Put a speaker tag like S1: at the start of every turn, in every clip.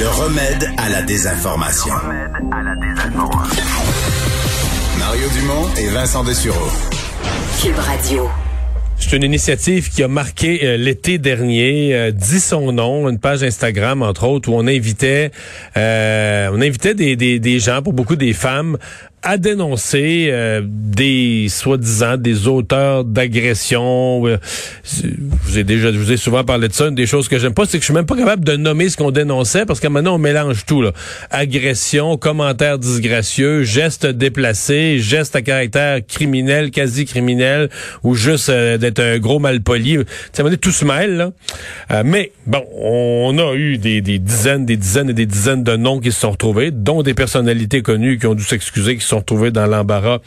S1: Le remède à la désinformation. Mario Dumont et Vincent Dessureau.
S2: Cube Radio.
S3: C'est une initiative qui a marqué euh, l'été dernier, euh, dit son nom, une page Instagram entre autres où on invitait, euh, on invitait des, des, des gens, pour beaucoup des femmes, à dénoncer euh, des soi-disant des auteurs d'agressions. Euh, vous ai déjà, je vous ai souvent parlé de ça. Une des choses que j'aime pas, c'est que je suis même pas capable de nommer ce qu'on dénonçait parce que maintenant on mélange tout. Là. Agression, commentaires disgracieux, gestes déplacés, gestes à caractère criminel, quasi criminel, ou juste euh, d'être un gros malpoli. Ça m'a tout se mêle. Là. Euh, mais bon, on a eu des, des dizaines, des dizaines et des dizaines de noms qui se sont retrouvés, dont des personnalités connues qui ont dû s'excuser, sont retrouvés dans l'embarras,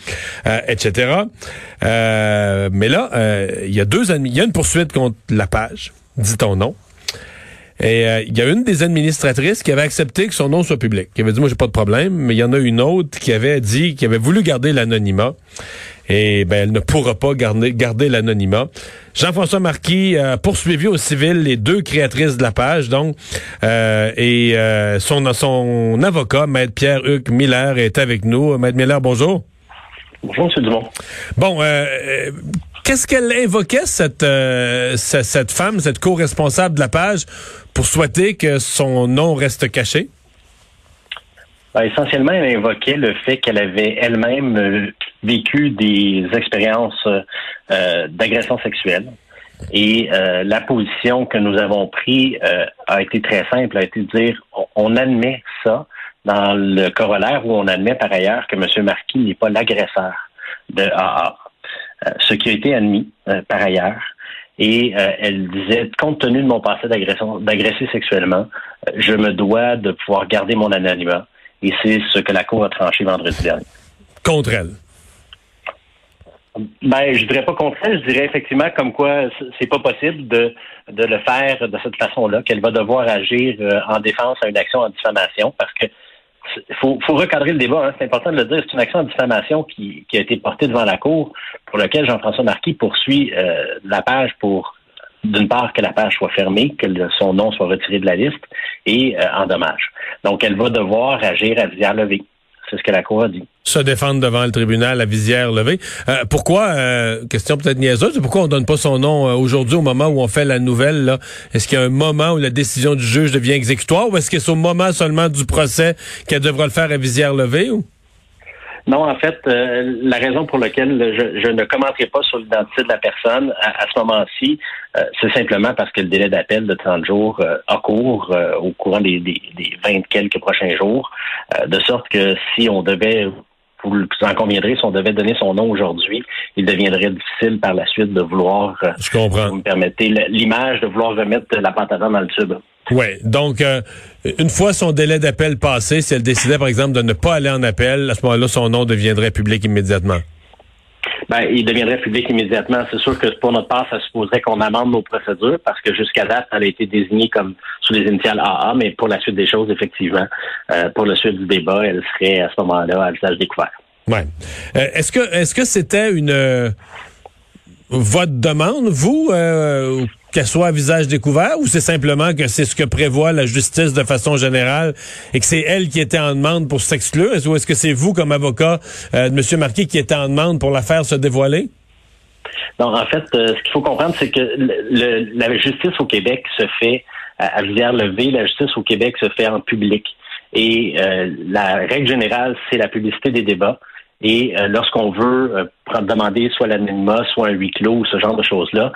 S3: euh, etc. Euh, mais là, euh, il y a deux y une poursuite contre la page, dit ton nom. Et il y a une des administratrices qui avait accepté que son nom soit public, qui avait dit moi j'ai pas de problème, mais il y en a une autre qui avait dit qui avait voulu garder l'anonymat. Et ben elle ne pourra pas garder, garder l'anonymat. Jean-François Marquis a poursuivi au civil les deux créatrices de la page, donc euh, et euh, son son avocat, maître Pierre-Hugues Miller, est avec nous. Maître Miller, bonjour.
S4: Bonjour, M. Dumont.
S3: Bon, euh, qu'est-ce qu'elle invoquait cette, cette cette femme, cette co-responsable de la page, pour souhaiter que son nom reste caché?
S4: Ben, essentiellement, elle invoquait le fait qu'elle avait elle-même euh, vécu des expériences euh, d'agression sexuelle. Et euh, la position que nous avons prise a été très simple, a été de dire on, admet ça dans le corollaire où on admet par ailleurs que M. Marquis n'est pas l'agresseur de AA, ce qui a été admis par ailleurs. Et elle disait, compte tenu de mon passé d'agression, d'agresser sexuellement, je me dois de pouvoir garder mon anonymat et c'est ce que la Cour a tranché vendredi dernier.
S3: Contre elle?
S4: Ben, je dirais pas contre elle, je dirais effectivement comme quoi c'est pas possible de, de le faire de cette façon-là, qu'elle va devoir agir euh, en défense à une action en diffamation, parce que faut, faut recadrer le débat, hein, c'est important de le dire, c'est une action en diffamation qui, qui a été portée devant la Cour, pour laquelle Jean-François Marquis poursuit euh, la page pour d'une part, que la page soit fermée, que son nom soit retiré de la liste, et euh, en dommage. Donc, elle va devoir agir à levée. C'est ce que la Cour a dit.
S3: Se défendre devant le tribunal à visière levée. Euh, pourquoi, euh, question peut-être niaiseuse, pourquoi on donne pas son nom aujourd'hui au moment où on fait la nouvelle? Est-ce qu'il y a un moment où la décision du juge devient exécutoire ou est-ce que c'est au moment seulement du procès qu'elle devra le faire à visière levée?
S4: Non, en fait, euh, la raison pour laquelle je, ne commenterai pas sur l'identité de la personne à, ce moment-ci, euh, c'est simplement parce que le délai d'appel de 30 jours euh, a cours au courant des, des, des 20 quelques prochains jours, de sorte que si on devait vous en conviendrez, si on devait donner son nom aujourd'hui, il deviendrait difficile par la suite de vouloir,
S3: je comprends.
S4: vous me permettez, l'image de vouloir remettre la pâte dans le tube.
S3: Oui. Donc, euh, une fois son délai d'appel passé, si elle décidait, par exemple, de ne pas aller en appel, à ce moment-là, son nom deviendrait public immédiatement.
S4: Ben, il deviendrait public immédiatement. C'est sûr que pour notre part, ça supposerait qu'on amende nos procédures parce que jusqu'à date, elle a été désignée comme sous les initiales AA, mais pour la suite des choses, effectivement, euh, pour la suite du débat, elle serait à ce moment-là à visage découvert.
S3: Ouais. Euh, est-ce que est-ce que c'était une votre demande, vous, qu'elle soit à visage découvert ou c'est simplement que c'est ce que prévoit la justice de façon générale et que c'est elle qui était en demande pour s'exclure? Ou est-ce que c'est vous, comme avocat euh, de M. Marquis, qui était en demande pour la faire se dévoiler?
S4: Non, en fait, euh, ce qu'il faut comprendre, c'est que la justice au Québec se fait à, visière levée, la justice au Québec se fait en public. Et euh, la règle générale, c'est la publicité des débats. Et lorsqu'on veut demander soit l'anonymat, soit un huis clos ou ce genre de choses-là,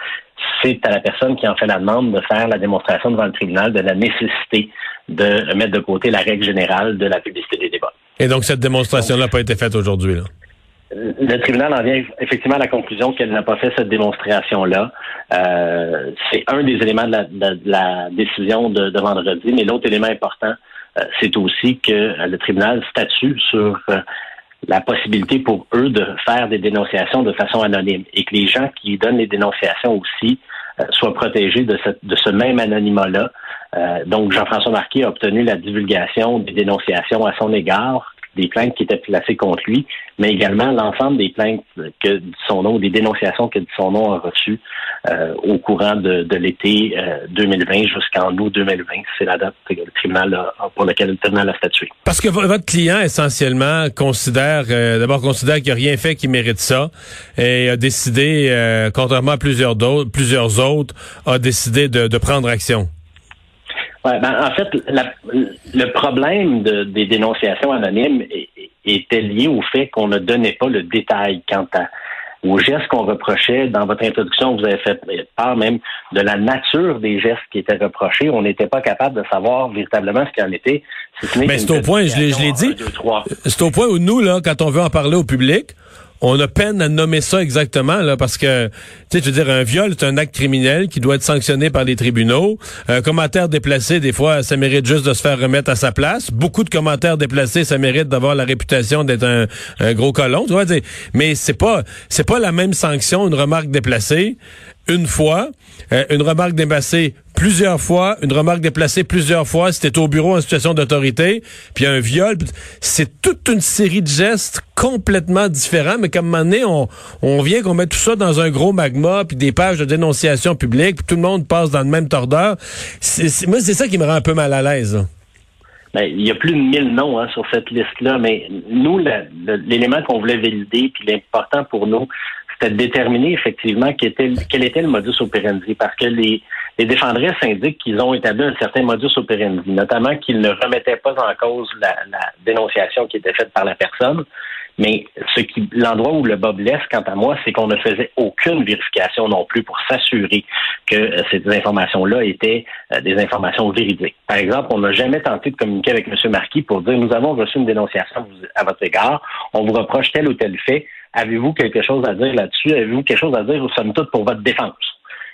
S4: c'est à la personne qui en fait la demande de faire la démonstration devant le tribunal de la nécessité de mettre de côté la règle générale de la publicité des débats.
S3: Et donc, cette démonstration-là n'a pas été faite aujourd'hui,
S4: Le tribunal en vient effectivement à la conclusion qu'elle n'a pas fait cette démonstration-là. Euh, c'est un des éléments de la, décision de, vendredi, mais l'autre élément important, euh, c'est aussi que le tribunal statue sur euh, la possibilité pour eux de faire des dénonciations de façon anonyme et que les gens qui donnent les dénonciations aussi euh, soient protégés de, ce même anonymat-là. Euh, donc, Jean-François Marquis a obtenu la divulgation des dénonciations à son égard des plaintes qui étaient placées contre lui, mais également l'ensemble des plaintes que son nom, des dénonciations que son nom a reçues euh, au courant de, l'été 2020 euh, jusqu'en août 2020. C'est la date que le tribunal pour laquelle le tribunal a statué.
S3: Parce que votre client essentiellement considère, euh, d'abord considère qu'il n'a rien fait qui mérite ça, et a décidé, contrairement à plusieurs d'autres, plusieurs autres, a décidé de, prendre action.
S4: Ouais, ben, en fait, le problème des dénonciations anonymes était lié au fait qu'on ne donnait pas le détail quant à aux gestes qu'on reprochait. Dans votre introduction, vous avez fait part même de la nature des gestes qui étaient reprochés. On n'était pas capable de savoir véritablement ce qu'il en était.
S3: Mais c'est au point, je l'ai dit, c'est au point où nous, là, quand on veut en parler au public, on a peine à nommer ça exactement là parce que tu sais je veux dire un viol c'est un acte criminel qui doit être sanctionné par les tribunaux. Un commentaire déplacé des fois ça mérite juste de se faire remettre à sa place. Beaucoup de commentaires déplacés ça mérite d'avoir la réputation d'être un, gros colon tu vois mais c'est pas c'est pas la même sanction une remarque déplacée une fois, euh, une remarque déplacée plusieurs fois, une remarque déplacée plusieurs fois, c'était au bureau en situation d'autorité, puis un viol, c'est toute une série de gestes complètement différents, mais comme un moment on, on vient qu'on met tout ça dans un gros magma, puis des pages de dénonciation publique, puis tout le monde passe dans le même tordeur. moi, c'est ça qui me rend un peu mal à l'aise.
S4: Ben, il y a plus de 1000 noms hein, sur cette liste-là, mais nous, l'élément qu'on voulait valider, puis l'important pour nous, c'était de déterminer effectivement quel était, le modus operandi, parce que les, les défendresses indiquent qu'ils ont établi un certain modus operandi, notamment qu'ils ne remettaient pas en cause la, la, dénonciation qui était faite par la personne. Mais ce qui, l'endroit où le bas blesse, quant à moi, c'est qu'on ne faisait aucune vérification non plus pour s'assurer que euh, ces informations-là étaient euh, des informations véridiques. Par exemple, on n'a jamais tenté de communiquer avec M. Marquis pour dire nous avons reçu une dénonciation à votre égard, on vous reproche tel ou tel fait. Avez-vous quelque chose à dire là-dessus? Avez-vous quelque chose à dire, somme toute, pour votre défense?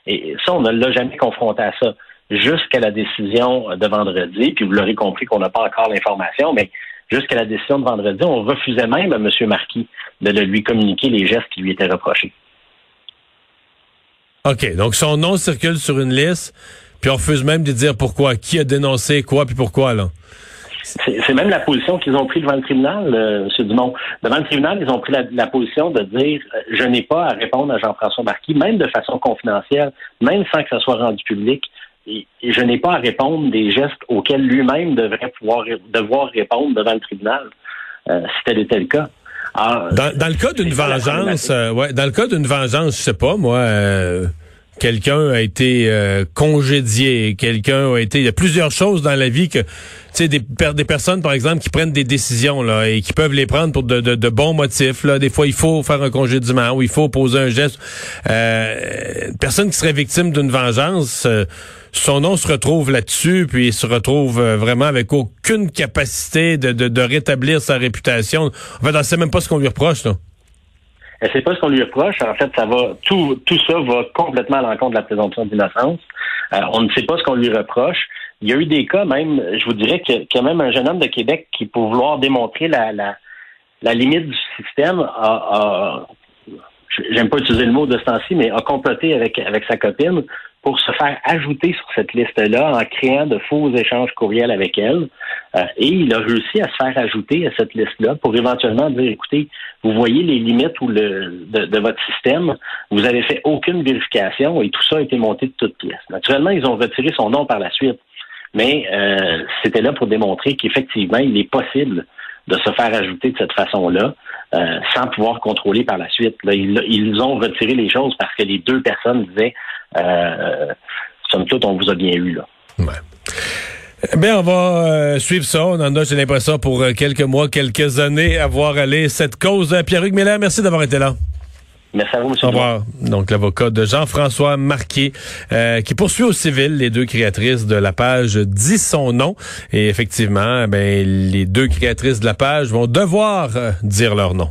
S4: Et ça, on ne l'a jamais confronté à ça jusqu'à la décision de vendredi, puis vous l'aurez compris qu'on n'a pas encore l'information, mais jusqu'à la décision de vendredi, on refusait même à M. Marquis de, lui communiquer les gestes qui lui étaient reprochés.
S3: OK, donc son nom circule sur une liste, puis on refuse même de dire pourquoi, qui a dénoncé quoi, puis pourquoi, là.
S4: C'est même la position qu'ils ont pris devant le tribunal, euh, M. Dumont. Devant le tribunal, ils ont pris la, position de dire euh, je n'ai pas à répondre à Jean-François Marquis, même de façon confidentielle, même sans que ça soit rendu public. Et, je n'ai pas à répondre des gestes auxquels lui-même devrait pouvoir devoir répondre devant le tribunal, euh, si tel était le cas.
S3: dans, dans, le cas d'une vengeance, ouais, dans le cas d'une vengeance, je sais pas, moi quelqu'un a été euh, congédié, quelqu'un a été... Il y a plusieurs choses dans la vie que, tu sais, des, des personnes, par exemple, qui prennent des décisions là et qui peuvent les prendre pour de, de, bons motifs. Là. Des fois, il faut faire un congédiement ou il faut poser un geste. Euh, une personne qui serait victime d'une vengeance, euh, son nom se retrouve là-dessus, puis il se retrouve euh, vraiment avec aucune capacité de, de, de rétablir sa réputation. En fait, on sait même pas ce qu'on lui reproche. Là.
S4: Sait pas ce qu'on lui reproche. En fait, ça va tout, tout ça va complètement à l'encontre de la présomption d'innocence. Euh, on ne sait pas ce qu'on lui reproche. Il y a eu des cas même, je vous dirais y a même un jeune homme de Québec qui, pour vouloir démontrer la, la, limite du système, a, j'aime pas utiliser le mot de mais a comploté avec, avec sa copine pour se faire ajouter sur cette liste-là en créant de faux échanges courriels avec elle. Euh, et il a réussi à se faire ajouter à cette liste-là pour éventuellement dire, écoutez, vous voyez les limites ou le, de, votre système, vous avez fait aucune vérification et tout ça a été monté de toutes pièces. Naturellement, ils ont retiré son nom par la suite, mais euh, c'était là pour démontrer qu'effectivement, il est possible de se faire ajouter de cette façon-là. Euh, sans pouvoir contrôler par la suite. ils, ont retiré les choses parce que les deux personnes disaient euh, somme toute, on vous a bien eu là.
S3: Ouais. Bien, on va euh, suivre ça. On en a, j'ai l'impression, pour euh, quelques mois, quelques années, à voir aller cette cause. Pierre-Hugues Miller, merci d'avoir été là.
S4: Merci à vous, M. Au
S3: revoir. Donc, l'avocat de Jean-François Marquet, euh, qui poursuit au civil les deux créatrices de la page dit son nom. Et effectivement, ben, les deux créatrices de la page vont devoir dire leur nom.